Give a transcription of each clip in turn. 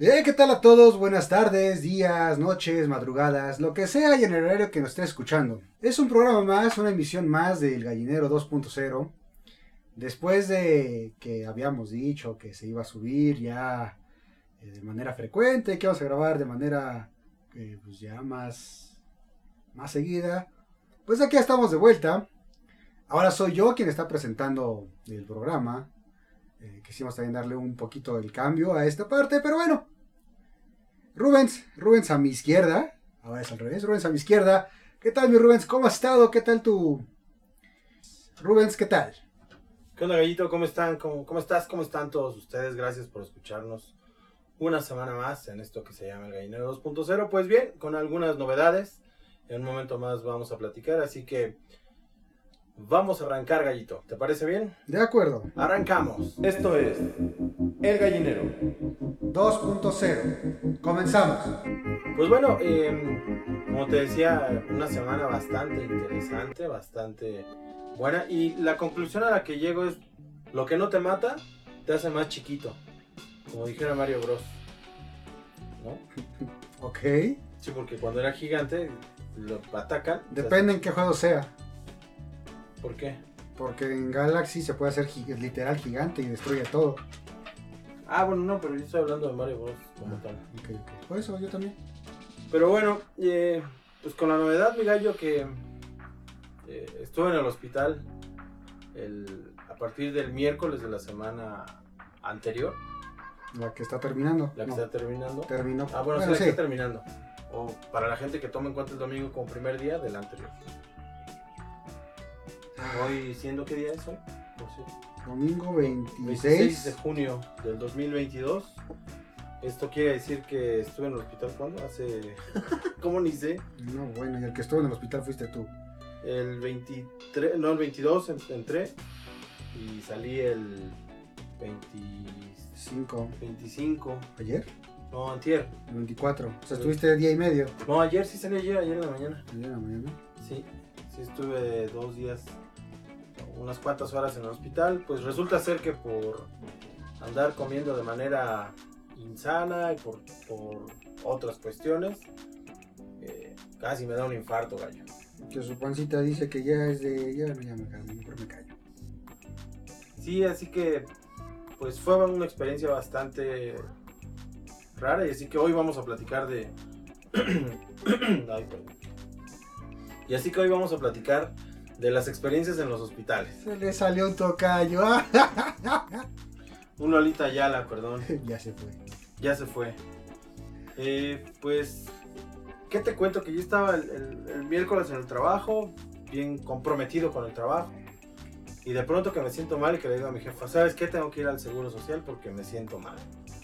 Eh, ¿Qué tal a todos? Buenas tardes, días, noches, madrugadas, lo que sea y en el horario que nos esté escuchando. Es un programa más, una emisión más del Gallinero 2.0. Después de que habíamos dicho que se iba a subir ya eh, de manera frecuente, que vamos a grabar de manera eh, pues ya más, más seguida, pues aquí estamos de vuelta. Ahora soy yo quien está presentando el programa. Eh, quisimos también darle un poquito el cambio a esta parte, pero bueno. Rubens, Rubens a mi izquierda. Ahora es al revés, Rubens a mi izquierda. ¿Qué tal, mi Rubens? ¿Cómo has estado? ¿Qué tal tu... Rubens, ¿qué tal? ¿Qué onda, Gallito? ¿Cómo están? ¿Cómo, ¿Cómo estás? ¿Cómo están todos ustedes? Gracias por escucharnos una semana más en esto que se llama el Gallinero 2.0. Pues bien, con algunas novedades. En un momento más vamos a platicar, así que vamos a arrancar, Gallito. ¿Te parece bien? De acuerdo. Arrancamos. Esto es El Gallinero. 2.0. Comenzamos. Pues bueno, eh, como te decía, una semana bastante interesante, bastante buena. Y la conclusión a la que llego es, lo que no te mata, te hace más chiquito. Como dijera Mario Bros. ¿No? Ok. Sí, porque cuando era gigante, lo atacan. Depende en qué juego sea. ¿Por qué? Porque en Galaxy se puede hacer gi- literal gigante y destruye todo. Ah, bueno, no, pero yo estoy hablando de Mario Bros. como tal. Ok, ok. Por eso yo también. Pero bueno, eh, pues con la novedad, mi gallo, que eh, estuve en el hospital el- a partir del miércoles de la semana anterior, La que está terminando. la que No, está terminando. terminó. Ah, bueno, sí, Bueno, la que sí. está terminando. O para la gente que toma en cuenta el domingo como primer día del anterior. Hoy, siendo qué día es hoy? Por cierto. Domingo 26. 26 de junio del 2022. Esto quiere decir que estuve en el hospital cuando? Hace... ¿Cómo ni sé? No, bueno, y el que estuvo en el hospital fuiste tú. El 23, no, el 22 en- entré y salí el 20 5. 25, ¿Ayer? no, antier. El 24. O sea, estuviste día y medio. No, ayer sí salí ayer, ayer en la mañana. Ayer en la mañana. Sí, sí estuve dos días, unas cuantas horas en el hospital. Pues resulta ser que por andar comiendo de manera insana y por, por otras cuestiones, eh, casi me da un infarto, gallo. Que su pancita dice que ya es de. Ya, ya me callo, mejor me callo. Sí, así que pues fue una experiencia bastante rara y así que hoy vamos a platicar de... Ay. Y así que hoy vamos a platicar de las experiencias en los hospitales. Se le salió un tocayo. Un Lolita Ayala, perdón, ya se fue. ya se fue. Eh, pues, ¿qué te cuento? Que yo estaba el, el- el miércoles en el trabajo, bien comprometido con el trabajo. Y de pronto que me siento mal y que le digo a mi jefa, ¿sabes qué? Tengo que ir al Seguro Social porque me siento mal.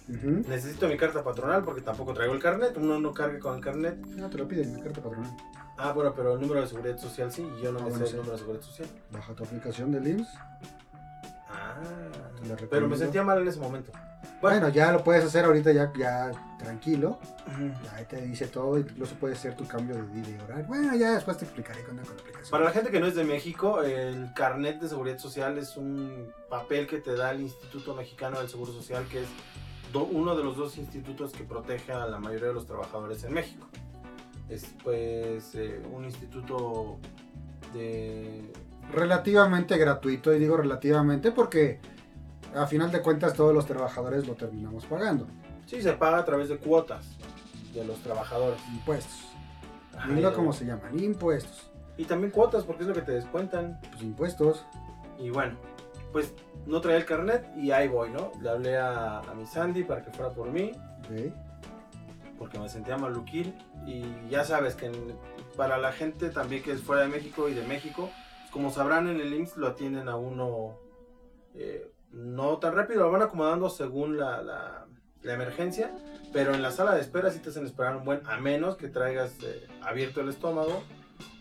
Ujú. Necesito mi carta patronal porque tampoco traigo el carnet. Uno no cargue con el carnet. No, te lo piden, la carta patronal. Ah, bueno, pero el número de seguridad social sí, yo no Ah, me bueno, sé sí. el número de seguridad social. Baja tu aplicación del IMSS. Ah, pero me sentía mal en ese momento. Bueno, ya lo puedes hacer ahorita ya, ya tranquilo. Ujú. Ahí te dice todo, incluso puede ser tu cambio de día y horario. Bueno, ya después te explicaré con la, con la aplicación. Para la gente que no es de México, el carnet de seguridad social es un papel que te da el Instituto Mexicano del Seguro Social, que es do- uno de los dos institutos que protege a la mayoría de los trabajadores en México. Es pues eh, un instituto de Relativamente gratuito, y digo relativamente porque a final de cuentas todos los trabajadores lo terminamos pagando. Sí, se paga a través de cuotas de los trabajadores. Impuestos. Ay, como se llaman, impuestos. Y también cuotas, porque es lo que te descuentan. Pues impuestos. Y bueno, pues no traía el carnet y ahí voy, ¿no? Le hablé a, a mi Sandy para que fuera por mí, ok. Porque me sentía maluquín. Y ya sabes que para la gente también que es fuera de México y de México, como sabrán en el IMSS lo atienden a uno eh, no tan rápido, lo van acomodando según la, la- la emergencia, pero en la sala de espera sí te hacen esperar un buen, a menos que traigas eh, abierto el estómago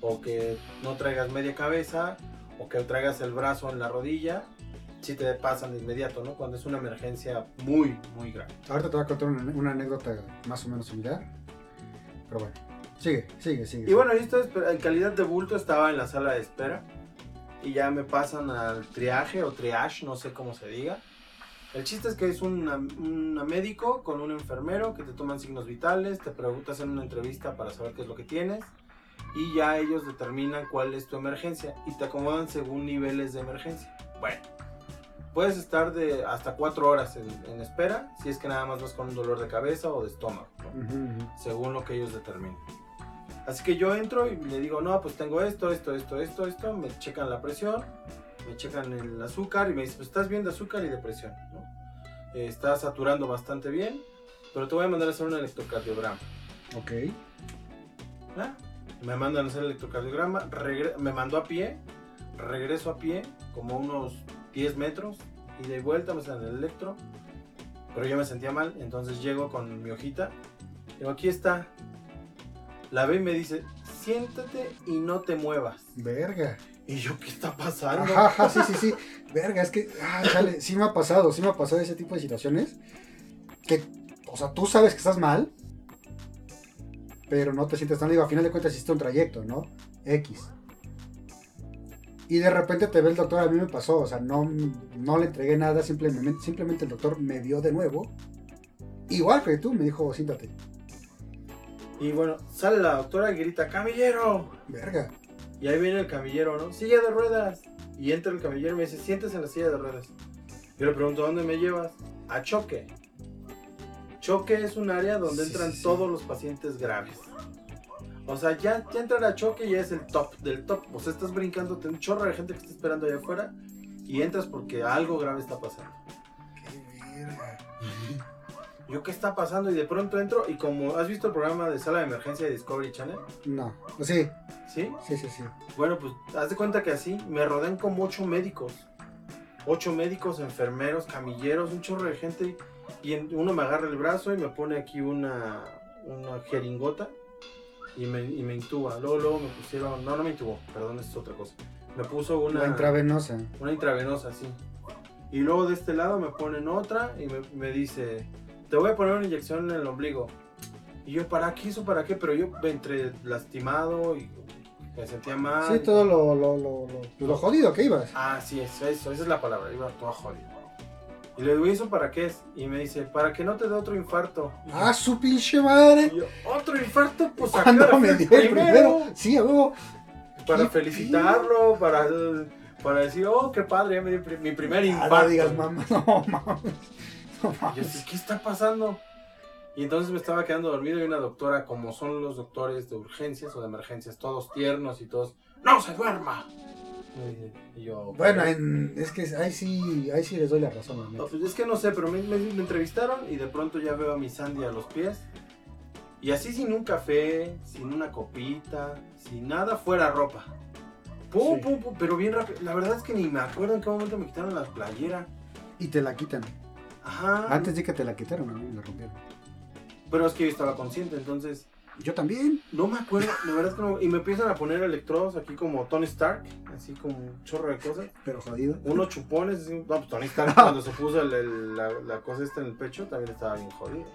o que no traigas media cabeza o que traigas el brazo en la rodilla, sí te pasan de inmediato, ¿no? Cuando es una emergencia muy, muy grave. Ahorita te voy a contar una, una anécdota más o menos similar. Pero bueno, sigue, sigue, sigue. Y bueno, esto es, en calidad de bulto estaba en la sala de espera y ya me pasan al triaje o triage, no sé cómo se diga. El chiste es que es una médico con un enfermero que te toman signos vitales, te preguntas en una entrevista para saber qué es lo que tienes y ya ellos determinan cuál es tu emergencia y te acomodan según niveles de emergencia. Bueno, puedes estar de hasta cuatro horas en, en espera si es que nada más vas con un dolor de cabeza o de estómago, ¿no? Ujú, ujú. según lo que ellos determinen. Así que yo entro y le digo, no, pues tengo esto, esto, esto, esto, esto, me checan la presión, me checan el azúcar y me dicen, pues estás bien de azúcar y de presión, ¿no? Eh, estás saturando bastante bien, pero te voy a mandar a hacer un electrocardiograma. Ok. ¿Ah? Me mandan a hacer el electrocardiograma, me mandó a pie, regreso a pie, como unos 10 metros, y de vuelta me hacen el electro, pero yo me sentía mal, entonces llego con mi hojita, digo, aquí está, la ve y me dice, siéntate y no te muevas. Verga. Y yo, ¿qué está pasando? Ajá, ajá, sí, sí, sí. Verga, es que, ah, chale, sí me ha pasado, sí me ha pasado ese tipo de situaciones. Que, o sea, tú sabes que estás mal, pero no te sientes tan digo, a final de cuentas hiciste un trayecto, ¿no? X. Y de repente te ve el doctor, a mí me pasó, o sea, no, no le entregué nada, simplemente, simplemente el doctor me vio de nuevo. Igual que tú, me dijo, siéntate. Y bueno, sale la doctora y grita, camillero. Verga. Y ahí viene el camillero, ¿no? Silla de ruedas. Y entra el camillero y me dice, siéntese en la silla de ruedas. Yo le pregunto, ¿dónde me llevas? A choque. Choque es un área donde Sí, entran sí, todos los pacientes graves. O sea, ya, ya entrar a choque ya es el top del top. O sea, estás brincándote un chorro de gente que está esperando allá afuera y entras porque algo grave está pasando. Qué verga. Yo, ¿qué está pasando? Y de pronto entro y como has visto el programa de sala de emergencia de Discovery Channel, No, sí, ¿sí? sí, sí, sí. Bueno, pues haz de cuenta que así me rodean como ocho médicos. Ocho médicos, enfermeros, camilleros, un chorro de gente. Y uno me agarra el brazo y me pone aquí una, una jeringota y me, y me intuba. Luego, luego me pusieron, no, no me intubó, perdón, es otra cosa. Me puso una, La intravenosa. una intravenosa, sí. Y luego de este lado me ponen otra y me, me dice, te voy a poner una inyección en el ombligo. Y yo, ¿para qué eso? ¿Para qué? Pero yo entre lastimado y me sentía mal. Sí, todo lo, lo, lo, lo, jodido que ibas. Ah, sí, eso, eso, esa es la palabra, iba toda jodida. Y le digo, ¿y eso para qué es? Y me dice, para que no te dé otro infarto. Y yo- ¡Ah, su pinche madre! y yo, ¿otro infarto? Pues ¿Cuándo acá me dio el primero? Sí, a huevo. Para ¿Qué felicitarlo, para, para decir, oh, qué padre, ya me dio mi primer infarto. Ah, no digas mamá, no mames. No Y yo ¿qué está pasando? Y entonces me estaba quedando dormido y una doctora, como son los doctores de urgencias o de emergencias, todos tiernos y todos, ¡no se duerma! Y- Y yo, Bueno, en- es que ahí sí, ahí sí les doy la razón, la No, neta. pues es que no sé, pero me, me- me entrevistaron y de pronto ya veo a mi Sandy a los pies. Y así sin un café, sin una copita, sin nada fuera ropa. Pum, Sí. pum, pum, pero bien rápido. La verdad es que ni me acuerdo en qué momento me quitaron la playera. Y te la quitan. Ajá. Antes de que te la quitaron, a mí me la rompieron. Pero es que yo estaba consciente, entonces Yo también. no me acuerdo. La verdad es que no. Y me empiezan a poner electrodos aquí como Tony Stark, así como un chorro de cosas. Pero jodido. Unos chupones, así, no, pues Tony Stark cuando se puso el- el- la, la cosa esta en el pecho también estaba bien jodido.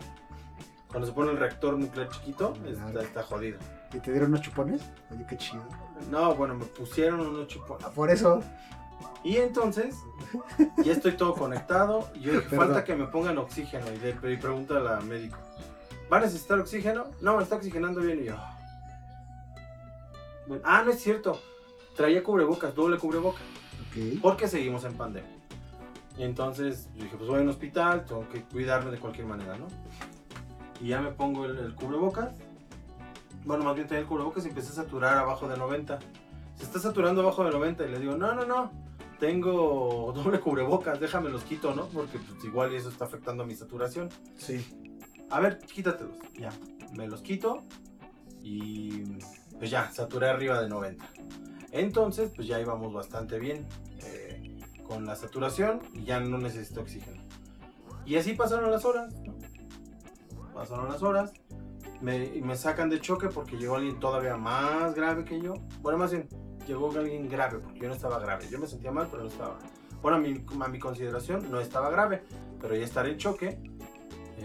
Cuando se pone el reactor nuclear chiquito, está, jodido. ¿Y te dieron unos chupones? Oye, qué chido. No, bueno, me pusieron unos chupones. Ah, Por eso. Y entonces, ya estoy todo conectado. Y yo falta que me pongan oxígeno. Y, le, y pregunta a la médico, ¿va a necesitar oxígeno? No, me está oxigenando bien. Y yo, bueno, ah, no es cierto. Traía cubrebocas, doble cubrebocas. Ok. porque seguimos en pandemia. Entonces yo dije, pues voy a un hospital, tengo que cuidarme de cualquier manera, ¿no? Y ya me pongo el, el cubrebocas. Bueno, más bien tenía el cubrebocas y empecé a saturar abajo de 90. Se está saturando abajo de 90 y le digo, no, no, no, tengo doble cubrebocas, déjame los quito, ¿no? Porque pues, igual eso está afectando a mi saturación. Sí. A ver, quítatelos. Ya, me los quito y pues ya, saturé arriba de 90. Entonces, pues ya íbamos bastante bien eh, con la saturación y ya no necesito oxígeno. Y así pasaron las horas, ¿no? Pasaron las horas. Me, me sacan de choque porque llegó alguien todavía más grave que yo. Bueno, más bien, llegó alguien grave porque yo no estaba grave. Yo me sentía mal, pero no estaba. Bueno, a mi, a mi consideración no estaba grave, pero ya estar en choque,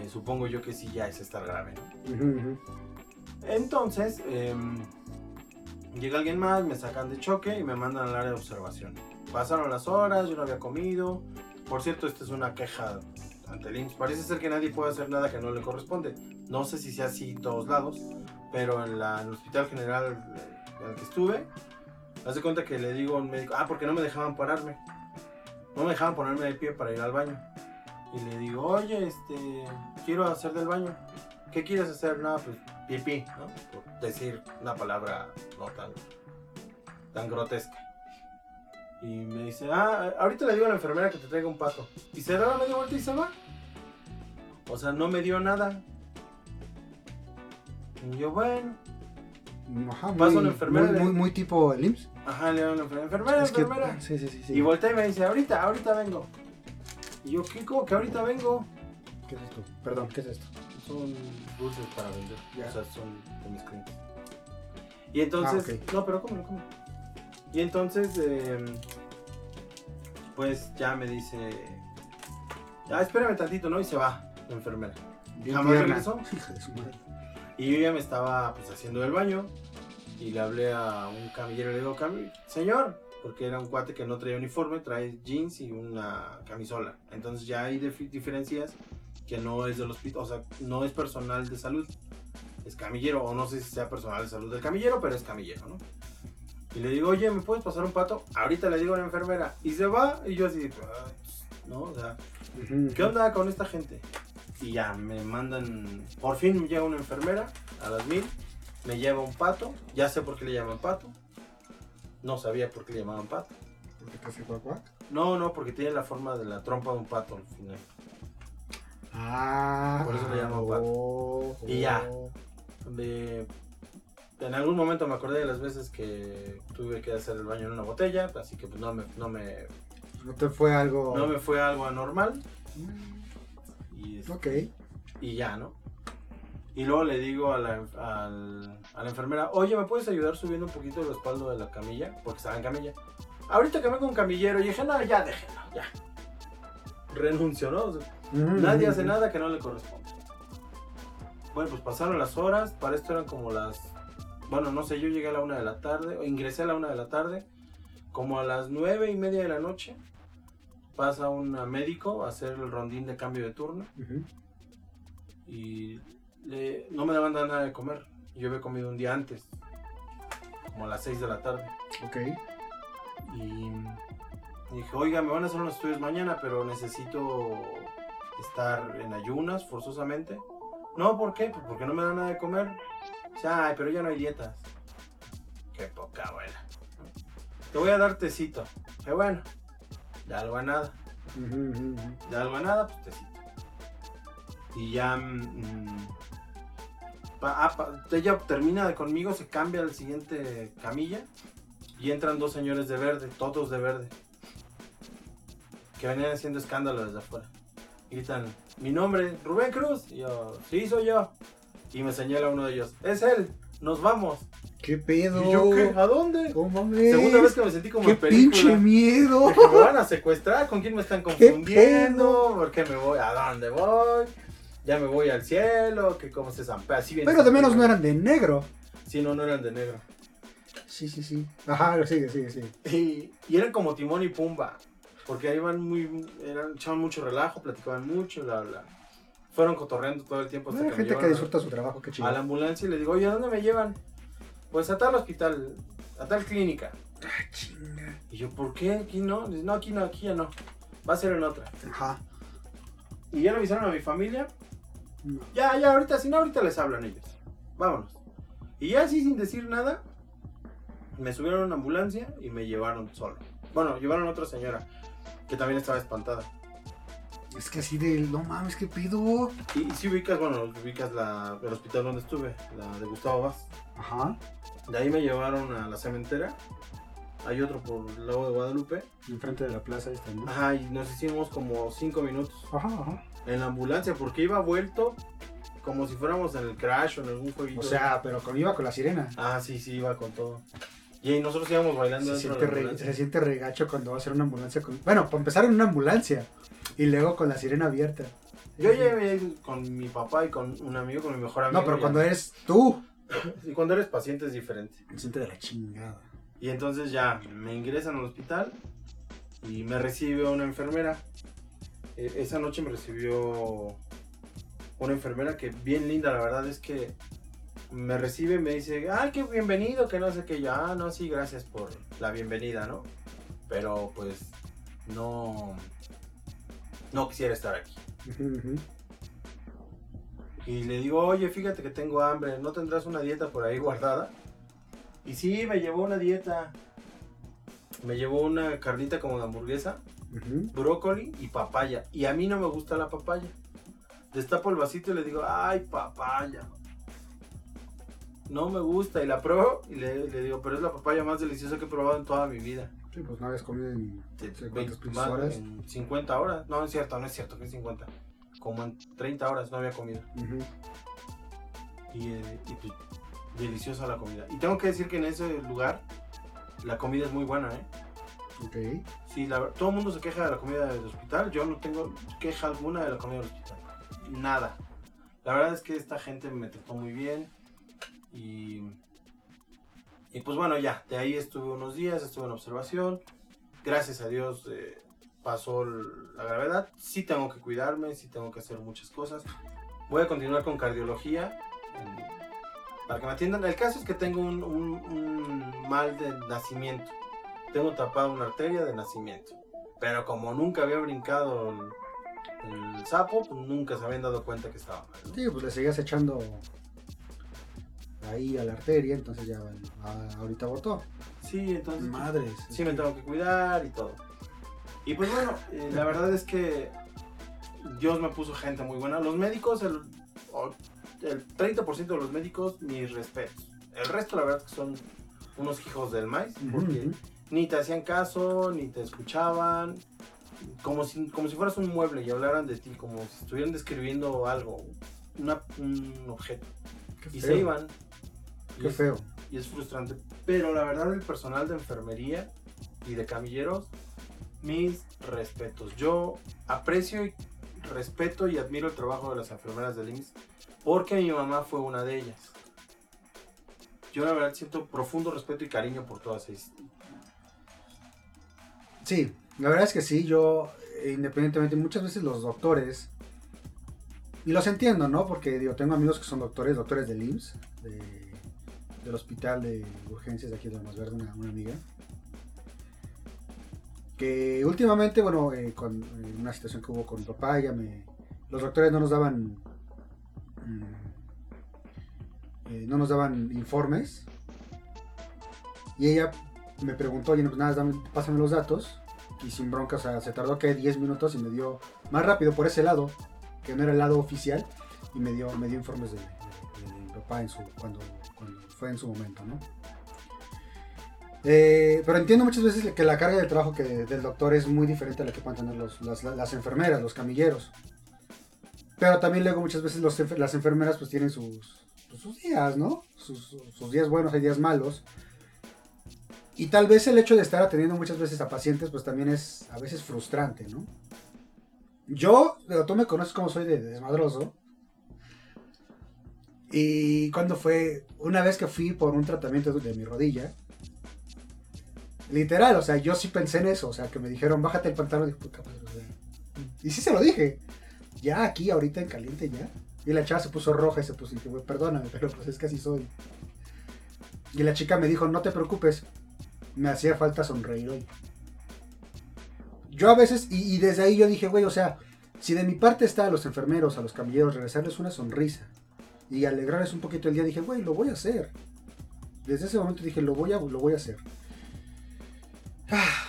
eh, supongo yo que sí ya es estar grave. Entonces, em, llega alguien más, me sacan de choque y me mandan al área de observación. Pasaron las horas, yo no había comido, por cierto, esta es una queja ante el IMSS. Parece ser que nadie puede hacer nada que no le corresponde. No sé si sea así en todos lados, pero en, la, en el hospital general en el que estuve, haz de cuenta que le digo a un médico, ah, porque no me dejaban pararme. No me dejaban ponerme de pie para ir al baño. Y le digo, oye, este, quiero hacer del baño. ¿Qué quieres hacer? Nada, pues pipí, ¿no? Por decir una palabra no tan, tan grotesca. Y me dice, ah, ahorita le digo a la enfermera que te traiga un pato. Y se da la media vuelta y se va. O sea, no me dio nada. Y yo, bueno. Ajá, muy, Pasa una enfermera muy, muy, muy tipo el IMSS. Ajá, le digo a la enfermera, enfermera, Es que- enfermera. sí, sí, sí, sí. Y voltea y me dice, ahorita, ahorita vengo. Y yo, ¿qué? ¿Cómo que ahorita vengo? ¿Qué es esto? Perdón, ¿qué es esto? Son dulces para vender. Ya. O sea, son de mis clientes. Y entonces, Ah, ok. no, pero cómelo, cómelo. Y entonces, eh, pues ya me dice, ya espérame tantito, ¿no? Y se va la enfermera. Bien Jamás tierna. regresó. Hija de su madre. Y yo ya me estaba pues haciendo el baño y le hablé a un camillero y le digo, "Cami- señor, porque era un cuate que no traía uniforme, trae jeans y una camisola. Entonces ya hay dif- diferencias que no es del hospital, o sea, no es personal de salud, es camillero, o no sé si sea personal de salud del camillero, pero es camillero, ¿no? Y le digo, oye, ¿me puedes pasar un pato? Ahorita le digo a la enfermera, y se va, y yo así, "Ah, ¿no? O sea. ¿Qué onda con esta gente? Y ya me mandan, por fin me llega una enfermera a las mil, me lleva un pato, ya sé por qué le llaman pato, no sabía por qué le llamaban pato. ¿Por qué te hace cuac, cuac? No, no, porque tiene la forma de la trompa de un pato al final. Ah. Por eso le llaman pato. oh, Y ya. De- en algún momento me acordé de las veces que tuve que hacer el baño en una botella, así que pues no me, no me, No te fue algo. no me fue algo anormal. Mm, Y, Ok. y ya, ¿no? Y luego le digo a la, al- a la enfermera, oye, ¿me puedes ayudar subiendo un poquito el respaldo de la camilla? Porque estaba en camilla. Ahorita que venga un camillero, y dije, no, ya déjenlo, ya. Renuncio, ¿no? O sea, Ujú, nadie hace nada que no le corresponde. Bueno, pues pasaron las horas, para esto eran como las... Bueno, no sé, yo llegué a la una de la tarde, o ingresé a la una de la tarde, como a las nueve y media de la noche, pasa un médico a hacer el rondín de cambio de turno y le- no me daban nada de comer. Yo había comido un día antes, como a las 6 de la tarde. Ok. Y dije, oiga, me van a hacer unos estudios mañana, pero necesito estar en ayunas forzosamente. No, ¿por qué? Pues porque no me dan nada de comer. Dice, Ay, pero ya no hay dietas. Qué poca abuela. Te voy a dar tecito. Qué bueno. De algo a nada. De algo a nada, pues tecito. Y ya. mm, ah, pa- ella termina conmigo, se cambia al siguiente camilla. Y entran dos señores de verde, todos de verde. Que venían haciendo escándalo desde afuera. Gritan: Mi nombre, Rubén Cruz. Y yo, sí, soy yo. Y me señala uno de ellos: Es él, nos vamos. ¿Qué pedo? ¿Y yo qué? ¿A dónde? ¿Cómo ves? Segunda vez que me sentí como ¡Qué en película. pinche miedo! Me van a secuestrar, ¿con quién me están confundiendo? ¿Por qué me voy? ¿A dónde voy? Ya me voy al cielo, que cómo se zampea, así bien. Pero de menos no eran de negro. Sí, no, no eran de negro. Sí, sí, sí. Ajá, sigue, sigue, sigue. Y, y eran como Timón y Pumba, porque ahí iban muy, eran, echaban mucho relajo, platicaban mucho, bla, bla. Fueron cotorreando todo el tiempo hasta que gente que llevaron a- disfruta su trabajo, qué chido. a la ambulancia y le digo, oye, ¿a dónde me llevan? Pues a tal hospital, a tal clínica. Ah, chinga. Y yo, ¿por qué? Aquí no. Dice, no, aquí no, aquí ya no. Va a ser en otra. Ajá. Y ya le avisaron a mi familia. No. Ya, ya, ahorita, si no, ahorita les hablan ellos. Vámonos. Y ya así sin decir nada, me subieron a una ambulancia y me llevaron solo. Bueno, llevaron a otra señora que también estaba espantada. Es que así de, no mames, qué pido. Y, y si ubicas, bueno, ubicas la, el hospital donde estuve, la de Gustavo Vaz. Ajá. De ahí me llevaron a la cementera. Hay otro por el lago de Guadalupe. Enfrente de la plaza esta, ¿no? Ajá, y nos hicimos como cinco minutos Ajá, ajá. En la ambulancia porque iba vuelto como si fuéramos en el crash o en algún jueguito. O sea, pero con, iba con la sirena. Ah, sí, sí, iba con todo. Y ahí nosotros íbamos bailando Se siente, re- se siente regacho cuando va a ser una ambulancia con... Bueno, para empezar en una ambulancia. Y luego con la sirena abierta. Yo llegué con mi papá y con un amigo, con mi mejor amigo. No, pero ya. cuando eres tú. Y cuando eres paciente es diferente. Se siente de la chingada. Y entonces ya me ingresan al hospital y me recibe una enfermera. Eh, esa noche me recibió una enfermera que bien linda, la verdad es que me recibe y me dice, ay, qué bienvenido, que no sé qué, yo, ah, no, sí, gracias por la bienvenida, ¿no? Pero pues no, no quisiera estar aquí. Y le digo, oye, fíjate que tengo hambre, ¿no tendrás una dieta por ahí guardada? Y sí, me llevó una dieta. Me llevó una carnita como de hamburguesa, brócoli y papaya. Y a mí no me gusta la papaya. Destapo el vasito y le digo, ay, papaya. No me gusta. Y la pruebo y le, digo, pero es la papaya más deliciosa que he probado en toda mi vida. Sí, pues no habías comido en, 20, horas. En 50 horas. No, es cierto, no es cierto que es 50. Como en 30 horas no había comido. Y, eh, y pues, deliciosa la comida. Y tengo que decir que en ese lugar la comida es muy buena, ¿eh? Ok. Sí, todo el mundo se queja de la comida del hospital. Yo no tengo queja alguna de la comida del hospital. Nada. La verdad es que esta gente me trató muy bien. Y, y pues bueno, ya. De ahí estuve unos días, estuve en observación. Gracias a Dios eh, pasó la gravedad. Sí tengo que cuidarme, sí tengo que hacer muchas cosas. Voy a continuar con cardiología para que me atiendan. El caso es que tengo un, mal de nacimiento. Tengo tapado una arteria de nacimiento. Pero como nunca había brincado el, sapo, pues nunca se habían dado cuenta que estaba mal. Sí, pues le seguías echando ahí a la arteria, entonces ya ahorita abortó. Sí, entonces. Madres. Sí, me tengo que cuidar y todo. Y pues bueno, eh, la verdad es que Dios me puso gente muy buena. Los médicos, el el 30% de los médicos, mis respetos. El resto, la verdad, que son unos hijos del maíz, porque ni te hacían caso, ni te escuchaban, como si, como si fueras un mueble y hablaran de ti, como si estuvieran describiendo algo, un objeto. y se iban. Qué feo. y es frustrante. Pero la verdad, el personal de enfermería y de camilleros, mis respetos. Yo aprecio y respeto y admiro el trabajo de las enfermeras del IMSS porque mi mamá fue una de ellas. Yo la verdad siento profundo respeto y cariño por todas. Sí, la verdad es que sí, yo independientemente, muchas veces los doctores, y los entiendo, ¿no? Porque digo, tengo amigos que son doctores, doctores del IMSS, del hospital de urgencias de aquí de Más Verde, una, amiga. Que últimamente, bueno, eh, una situación que hubo con papá, ya me, los doctores no nos daban Mm, eh, no nos daban informes. Y ella me preguntó, oye, pues nada, pásame los datos. Y sin bronca, o sea, se tardó que 10 minutos y me dio más rápido por ese lado, que no era el lado oficial, y me dio, me dio informes de, mi papá en su, cuando, fue en su momento, ¿no? Eh, pero entiendo muchas veces que la carga de trabajo que, del doctor es muy diferente a la que pueden tener las, las, enfermeras, los camilleros. Pero también luego muchas veces las enfermeras pues tienen sus, pues, sus días, ¿no? Sus, días buenos y días malos. Y tal vez el hecho de estar atendiendo muchas veces a pacientes pues también es a veces frustrante, ¿no? Yo, tú me conoces como soy de, desmadroso. Y cuando fue, una vez que fui por un tratamiento de mi rodilla, literal, o sea, yo sí pensé en eso, o sea, que me dijeron, bájate el pantalón, y puta Y sí se lo dije ya aquí, ahorita en caliente, ya. Y la chava se puso roja y se puso, y dije, perdóname, pero pues es que así soy. Y la chica me dijo, no te preocupes, me hacía falta sonreír hoy. Yo a veces, y, desde ahí yo dije, güey, o sea, si de mi parte está a los enfermeros, a los camilleros, regresarles una sonrisa y alegrarles un poquito el día, dije, güey, lo voy a hacer. Desde ese momento dije, lo voy a, lo voy a hacer. Ah,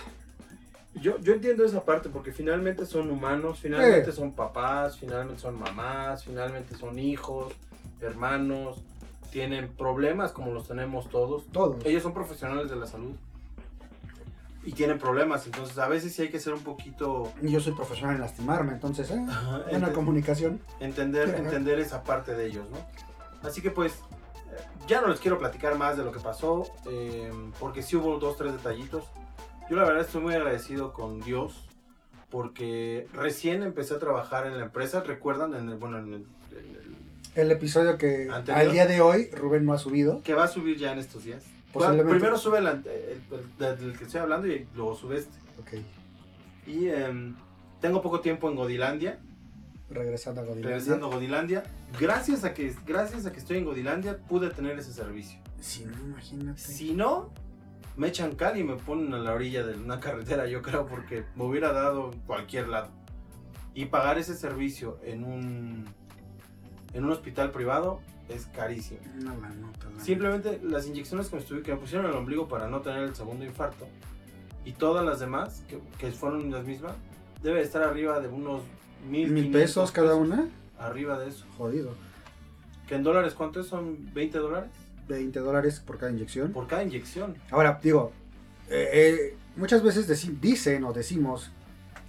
yo, yo entiendo esa parte porque finalmente son humanos, finalmente son papás, finalmente son mamás, finalmente son hijos, hermanos, tienen problemas como los tenemos todos. Todos. Ellos son profesionales de la salud y tienen problemas, entonces a veces sí hay que ser un poquito... Yo soy profesional en lastimarme, entonces, ¿eh? en la comunicación. Entender, entender esa parte de ellos, ¿no? Así que pues, eh, ya no les quiero platicar más de lo que pasó, eh, porque sí hubo dos, tres detallitos. Yo la verdad estoy muy agradecido con Dios porque recién empecé a trabajar en la empresa, recuerdan en el, bueno, en el, el, episodio que al día de hoy Rubén no ha subido. Que va a subir ya en estos días. Primero sube el, del que estoy hablando y luego sube este. Ok. Y em, tengo poco tiempo en Godilandia. Regresando a Godilandia. Regresando a Godilandia. Gracias a que, gracias a que estoy en Godilandia, pude tener ese servicio. Si no, imagínate. Si no, me echan cal y me ponen a la orilla de una carretera, yo creo, porque me hubiera dado cualquier lado. Y pagar ese servicio en un, en un hospital privado es carísimo. La nota, la Simplemente las inyecciones que me, estuve- que me pusieron en el ombligo para no tener el segundo infarto y todas las demás, que, que fueron las mismas, debe estar arriba de unos mil, ¿Mil pesos cada una? Arriba de eso. Jodido. ¿Que en dólares cuánto es? ¿Son 20 dólares? 20 dólares por cada inyección. Por cada inyección. Ahora, digo, eh, eh, muchas veces dicen o decimos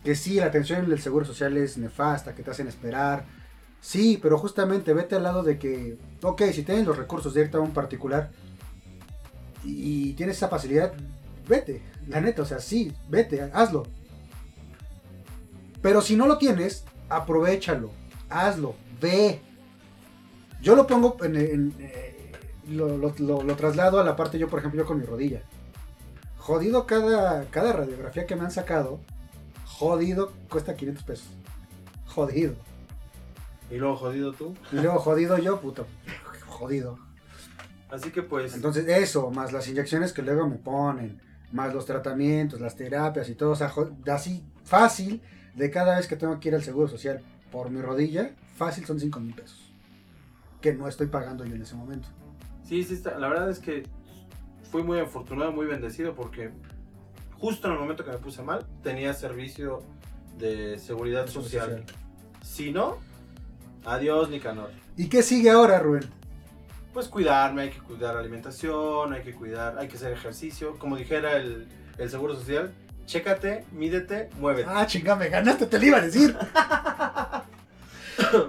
que sí, la atención del seguro social es nefasta, que te hacen esperar. Sí, pero justamente vete al lado de que, ok, si tienes los recursos de irte a un particular y, tienes esa facilidad, vete. La neta, o sea, sí, vete, hazlo. Pero si no lo tienes, aprovechalo, hazlo, ve. Yo lo pongo en, en, eh, lo, lo- lo- lo traslado a la parte yo, por ejemplo, yo con mi rodilla. Jodido cada, cada radiografía que me han sacado. Jodido cuesta 500 pesos. Jodido. Y luego jodido tú. Y luego jodido yo, puto. Jodido. Así que pues... Entonces eso, más las inyecciones que luego me ponen, más los tratamientos, las terapias y todo, o sea, así fácil, de cada vez que tengo que ir al Seguro Social por mi rodilla, fácil son 5 mil pesos. Que no estoy pagando yo en ese momento. Sí, sí, está. la verdad es que fui muy afortunado, muy bendecido porque justo en el momento que me puse mal tenía servicio de seguridad social. Si no, adiós Nicanor. ¿Y qué sigue ahora, Rubén? Pues cuidarme, hay que cuidar la alimentación, hay que cuidar, hay que hacer ejercicio. Como dijera el, el Seguro Social, chécate, mídete, muévete. Ah, chinga, me ganaste, te lo iba a decir.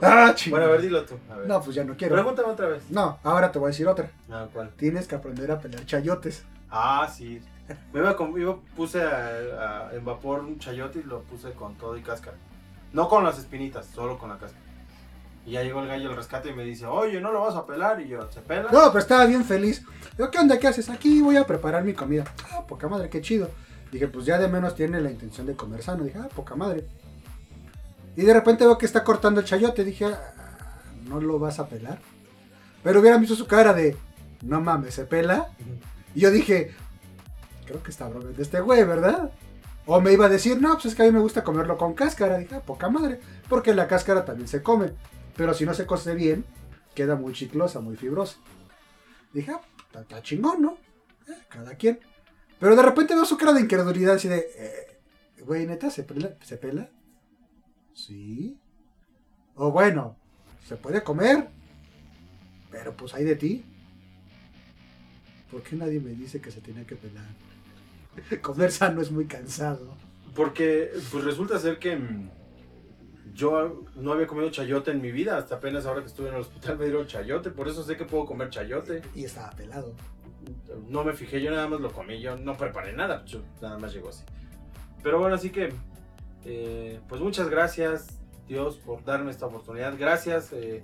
ah, chinga. bueno, a ver, dilo tú. A ver. No, pues ya no quiero. Pregúntame otra vez. No, ahora te voy a decir otra. Ah, ¿cuál? Tienes que aprender a pelear chayotes. Ah, sí. Me iba, con- iba- puse a- a- en vapor un chayote y lo puse con todo y cáscara. No con las espinitas, solo con la cáscara. Y ya llegó el gallo al rescate y me dice, oye, ¿no lo vas a pelar? Y yo, ¿se pela? No, pero estaba bien feliz. Yo, ¿qué onda? ¿Qué haces? Aquí voy a preparar mi comida. Ah, poca madre, qué chido. Dije, pues ya de menos tiene la intención de comer sano. Dije, ah, poca madre. Y de repente veo que está cortando el chayote. Dije, ah, ¿no lo vas a pelar? Pero hubieran visto su cara de, no mames, ¿se pela? Y yo dije, creo que está bromeando este güey, ¿verdad? O me iba a decir, no, pues es que a mí me gusta comerlo con cáscara. Dije, ah, poca madre. Porque la cáscara también se come. Pero si no se cose bien, queda muy chiclosa, muy fibrosa. Dije, ah, está, chingón, ¿no? Eh, cada quien. Pero de repente veo su cara de incredulidad, así de, eh, güey, neta, ¿se pela? ¿Se pela? Sí. O bueno, se puede comer, pero pues hay de ti. ¿Por qué nadie me dice que se tenía que pelar? Comer sano es muy cansado. Porque pues resulta ser que mm, yo no había comido chayote en mi vida, hasta apenas ahora que estuve en el hospital me dieron chayote, por eso sé que puedo comer chayote. Y estaba pelado. No me fijé, yo nada más lo comí, yo no preparé nada, yo nada más llegó así. Pero bueno, así que, eh, pues muchas gracias Dios por darme esta oportunidad, gracias eh,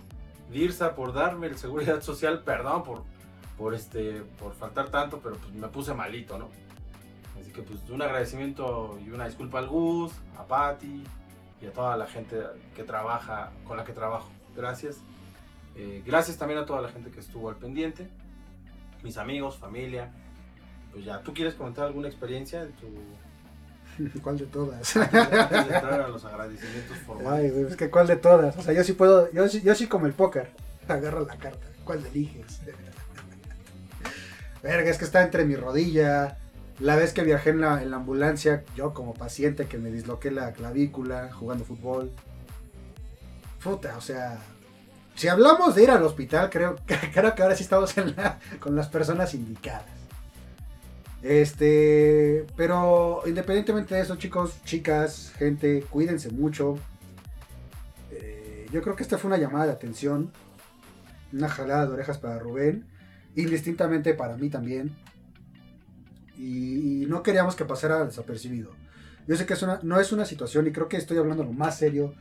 Dirsa por darme el seguridad social, perdón por, por, este, por faltar tanto, pero pues me puse malito, ¿no? Así que pues un agradecimiento y una disculpa al Gus, a Patti y a toda la gente que trabaja, con la que trabajo. Gracias. Eh, gracias también a toda la gente que estuvo al pendiente mis amigos, familia. Pues ya, ¿tú quieres comentar alguna experiencia en tu... ¿Cuál de todas? antes de entrar a los agradecimientos Ay, formales? güey, es que ¿cuál de todas? O sea, yo sí puedo, yo, sí- yo sí como el póker. Agarro la carta. ¿Cuál eliges? Verga, es que está entre mi rodilla. La vez que viajé en la, en la ambulancia, yo como paciente que me disloqué la clavícula jugando fútbol. Puta, o sea. Si hablamos de ir al hospital, creo, creo que ahora sí estamos en la- con las personas indicadas. Este, pero independientemente de eso, chicos, chicas, gente, cuídense mucho. Eh, yo creo que esta fue una llamada de atención, una jalada de orejas para Rubén, indistintamente para mí también. Y, no queríamos que pasara desapercibido. Yo sé que es una, no es una situación, y creo que estoy hablando lo más serio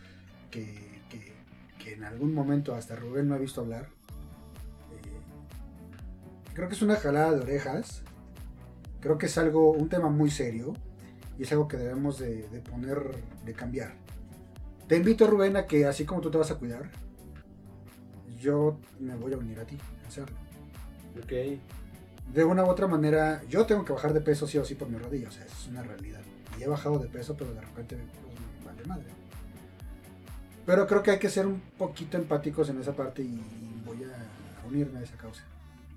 que, que- en algún momento hasta Rubén me ha visto hablar. Eh, creo que es una jalada de orejas. Creo que es algo, un tema muy serio y es algo que debemos de, de poner, de cambiar. Te invito, Rubén, a que así como tú te vas a cuidar, yo me voy a unir a ti a hacerlo. Ok. De una u otra manera, yo tengo que bajar de peso sí o sí por mi rodilla, o sea, es una realidad. Y he bajado de peso, pero de repente pues, me vale madre. Pero creo que hay que ser un poquito empáticos en esa parte y voy a unirme a esa causa.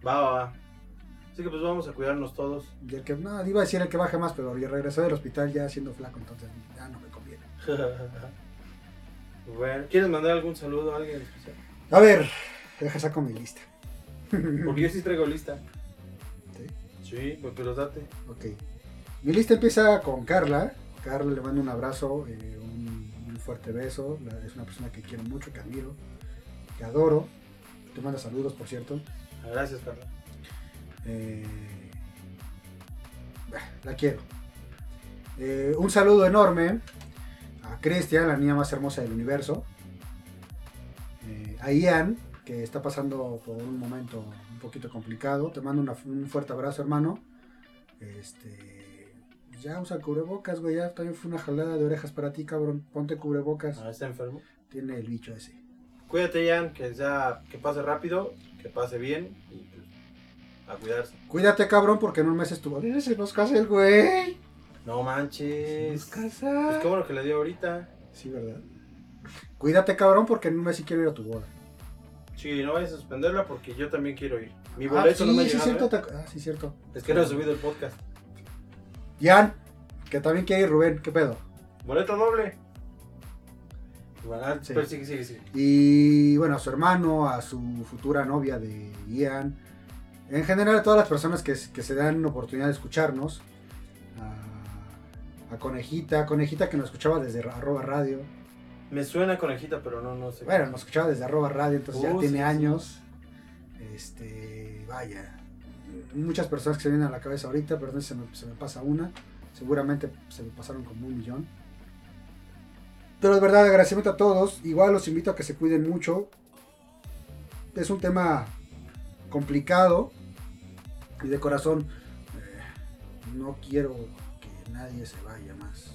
Va, va, va. Así que pues vamos a cuidarnos todos. Y el que, no, iba a decir el que baje más, pero yo regresé del hospital ya siendo flaco, entonces ya no me conviene. bueno, ¿quieres mandar algún saludo a alguien especial? A ver, deja saco mi lista. Porque yo sí traigo lista. ¿Sí? Pues pero date. Ok. Mi lista empieza con Carla. Carla le mando un abrazo, eh, un, un fuerte beso. La- es una persona que quiero mucho, que admiro, que adoro. Te manda saludos, por cierto. Gracias, Carla. Eh, la quiero. Eh, un saludo enorme a Cristian, la niña más hermosa del universo. Eh, a Ian, que está pasando por un momento un poquito complicado. Te mando una- un fuerte abrazo, hermano. Este. Ya usa cubrebocas, güey. Ya también fue una jalada de orejas para ti, cabrón. Ponte cubrebocas. Ah, está enfermo. Tiene el bicho ese. Cuídate, Jan, que ya que pase rápido, que pase bien y pues, a cuidarse. Cuídate, cabrón, porque en un mes estuvo. Se nos casa el güey. No Se manches. nos Pues casa. qué bueno que le dio ahorita. Sí, ¿verdad? Cuídate, cabrón, porque en un mes sí quiero ir a tu boda. Sí, no vayas a suspenderla porque yo también quiero ir. Mi Ah, boleto sí, no me ha sí, llegado, cierto. ¿eh? te- Ah, sí, cierto. Es que no he subido el podcast. Jan, que también quiere ir Rubén, ¿qué pedo? Boleto doble. Bueno, Sí. pero sigue, sigue, sigue. Y bueno, a su hermano, a su futura novia de Ian. En general, a todas las personas que, que se dan oportunidad de escucharnos. A, a Conejita, Conejita que nos escuchaba desde arroba radio. Me suena conejita, pero no, no sé. Bueno, nos escuchaba desde arroba radio, entonces ya Uh, tiene sí, sí. años. Este, vaya. Muchas personas que se vienen a la cabeza ahorita, pero no se me, se me pasa una. Seguramente se me pasaron como un millón. Pero de verdad, agradecimiento a todos. Igual los invito a que se cuiden mucho. Es un tema complicado. Y de corazón, eh, no quiero que nadie se vaya más.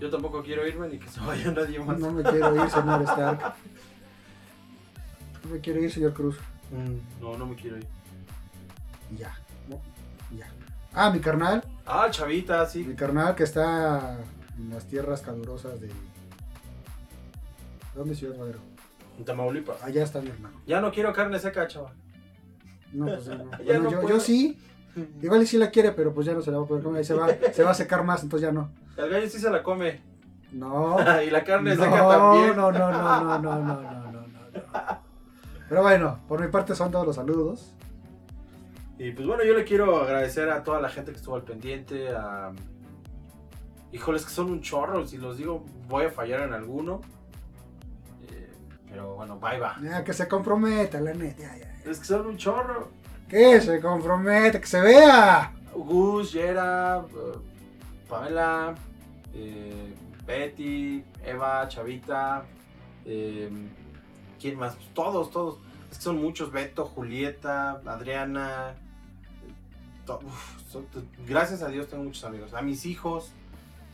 Yo tampoco quiero irme ni que se vaya nadie más. No me quiero ir, señor Stark. No me quiero ir, señor Cruz. Mm, No, no me quiero ir. Ya. ya. Ah, mi carnal. Ah, chavita, Mi sí. carnal que está en las tierras calurosas de. ¿De dónde Ciudad Madero? En Tamaulipas. Allá está mi hermano. Ya no quiero carne seca, chaval. No, pues ya no. Ya Bueno, no yo, sí. Igual y sí la quiere, pero pues ya no se la va a poder comer. Ahí se va, se va a secar más, entonces ya no. El gallo sí se la come. No. y la carne no, seca también. No, no, no, no, no, no, no, no, no. Pero bueno, por mi parte son todos los saludos. Y pues bueno, yo le quiero agradecer a toda la gente que estuvo al pendiente. A... Híjoles, que son un chorro. Si los digo, voy a fallar en alguno. Eh, pero bueno, bye va. Ya, que se comprometa, la neta. Ya, ya, ya. Es que son un chorro. Que se comprometa, que se vea. Gus, Yera, eh, Pamela, eh, Betty, Eva, Chavita, eh, ¿quién más? Pues todos, todos. Es que son muchos, Beto, Julieta, Adriana. to- uf, son- gracias a Dios tengo muchos amigos. A mis hijos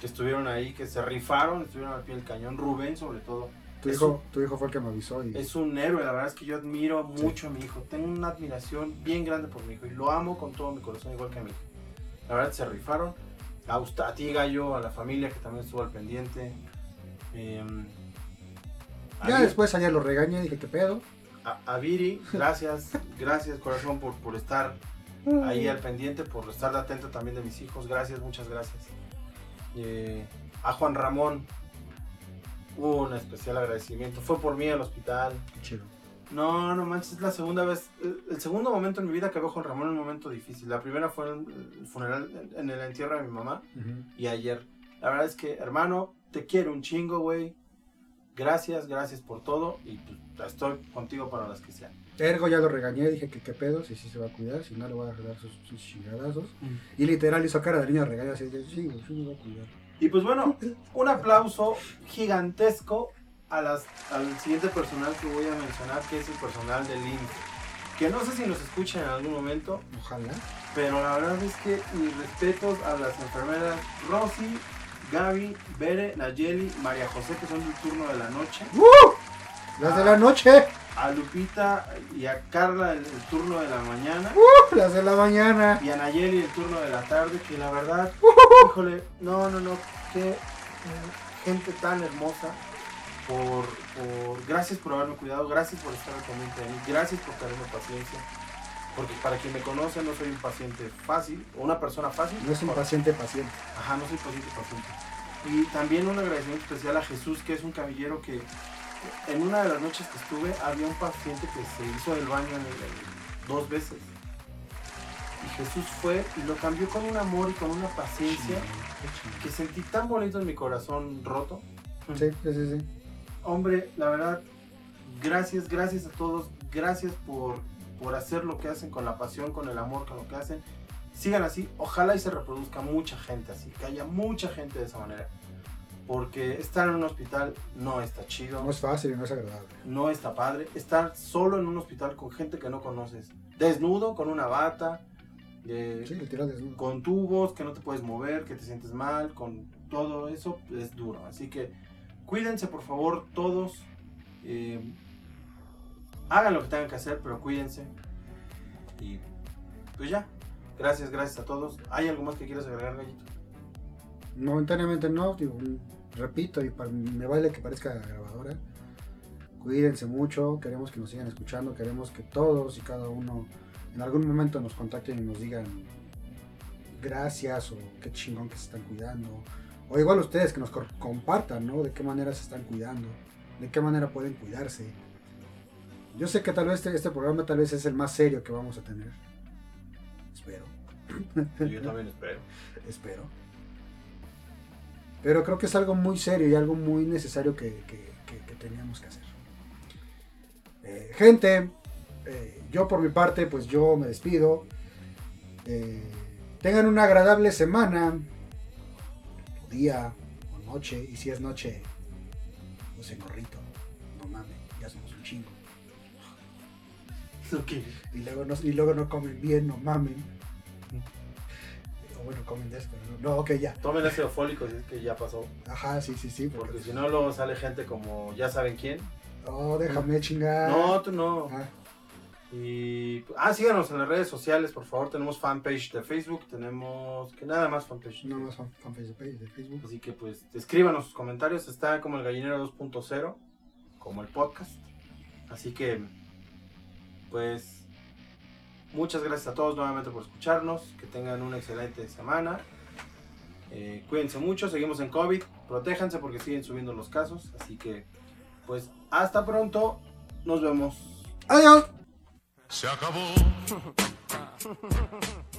que estuvieron ahí, que se rifaron, estuvieron al pie del cañón. Rubén sobre todo. Tu hijo, tu hijo fue el que me avisó y Es un héroe, la verdad es que yo admiro mucho a mi hijo. Tengo una admiración bien grande por mi hijo y lo amo con todo mi corazón, igual que a mí. La verdad se rifaron. A, usted, a ti, Gallo, a la familia que también estuvo al pendiente. Em, ya después ayer lo regañé, dije, ¿qué pedo? a, a Viri, gracias, gracias corazón por, por estar ahí al pendiente, por estar atento también de mis hijos. Gracias, muchas gracias. Eh, a Juan Ramón, un especial agradecimiento. Fue por mí al hospital. Qué chido. No, no manches, es la segunda vez, el, el segundo momento en mi vida que veo a Juan Ramón en un momento difícil. La primera fue en el funeral, en, el entierro de mi mamá Ujú. y ayer. La verdad es que, hermano, te quiero un chingo, güey. Gracias, gracias por todo y pues, estoy contigo para las que sean. Ergo ya lo regañé, dije que qué pedo, si sí se va a cuidar, si no le voy a dar sus, sus chingadazos. Y literal hizo cara de niño regañado así, sí, güey, sí me voy a cuidar. Y pues bueno, un aplauso gigantesco a las, al siguiente personal que voy a mencionar, que es el personal del INF. Que no sé si nos escuchan en algún momento, Ojalá. Pero la verdad es que mis respetos a las enfermeras Rosy Gaby, Bere, Nayeli, María José, que son del turno de la noche. ¡Uh! Las de la noche. A Lupita y a Carla el, el turno de la mañana. ¡Uh! Las de la mañana. Y a Nayeli el turno de la tarde, que la verdad, híjole, no, no, no, qué eh, gente tan hermosa. Por, por, gracias por haberme cuidado, gracias por estar al pendiente de mí, gracias por tenerme paciencia. Porque para quien me conoce no soy un paciente fácil, o una persona fácil. No es un paciente paciente. Ajá, no soy paciente paciente. Y también un agradecimiento especial a Jesús, que es un caballero que en una de las noches que estuve había un paciente que se hizo del baño en el- en- dos veces. Y Jesús fue y lo cambió con un amor y con una paciencia que sentí tan bonito en mi corazón roto. Sí, sí, sí. Hombre, la verdad, gracias, gracias a todos, gracias por, por hacer lo que hacen con la pasión, con el amor, con lo que hacen. Sigan así, ojalá y se reproduzca mucha gente así, que haya mucha gente de esa manera. Porque estar en un hospital no está chido, No es fácil y no es agradable. no está padre. Estar solo en un hospital con gente que no conoces, desnudo, con una bata, eh, Sí, desnudo. con tubos, que no te puedes mover, que te sientes mal, con todo eso es duro. Así que cuídense por favor todos. eh, hagan lo que tengan que hacer, pero cuídense. Y pues ya. Gracias, gracias a todos. ¿Hay algo más que quieras agregar, Gallito? Momentáneamente no, repito, y me vale que parezca grabadora. Cuídense mucho, queremos que nos sigan escuchando, queremos que todos y cada uno en algún momento nos contacten y nos digan gracias o qué chingón que se están cuidando. O igual ustedes que nos compartan, ¿no? De qué manera se están cuidando, de qué manera pueden cuidarse. Yo sé que tal vez este, este programa tal vez es el más serio que vamos a tener. Espero. Yo también espero. Espero. Pero creo que es algo muy serio y algo muy necesario que, que- que- que teníamos que hacer. Eh, gente, eh, yo por mi parte, pues yo me despido. Eh, tengan una agradable semana, día, o noche. Y si es noche, pues en gorrito. No mames, ya somos un chingo. Ok. Y luego no, y luego no comen bien, no mamen. O bueno, comen de esto. No, no ok, ya. Tomen ácido fólico si es que ya pasó. Ajá, sí, sí, sí. Porque Porque, si no, luego sale gente como ya saben quién. Oh, déjame chingar. No, tú no. Ah, Y. Ah, síganos en las redes sociales, por favor. Tenemos fanpage de Facebook. Tenemos. Que nada más fanpage. no más fan- fanpage de page de Facebook. Así que pues escríbanos sus comentarios. Está como el gallinero 2.0, como el podcast. Así que pues muchas gracias a todos nuevamente por escucharnos. Que tengan una excelente semana. Eh, cuídense mucho, seguimos en COVID. Protéjanse porque siguen subiendo los casos. Así que pues hasta pronto. Nos vemos. Adiós. Se acabó.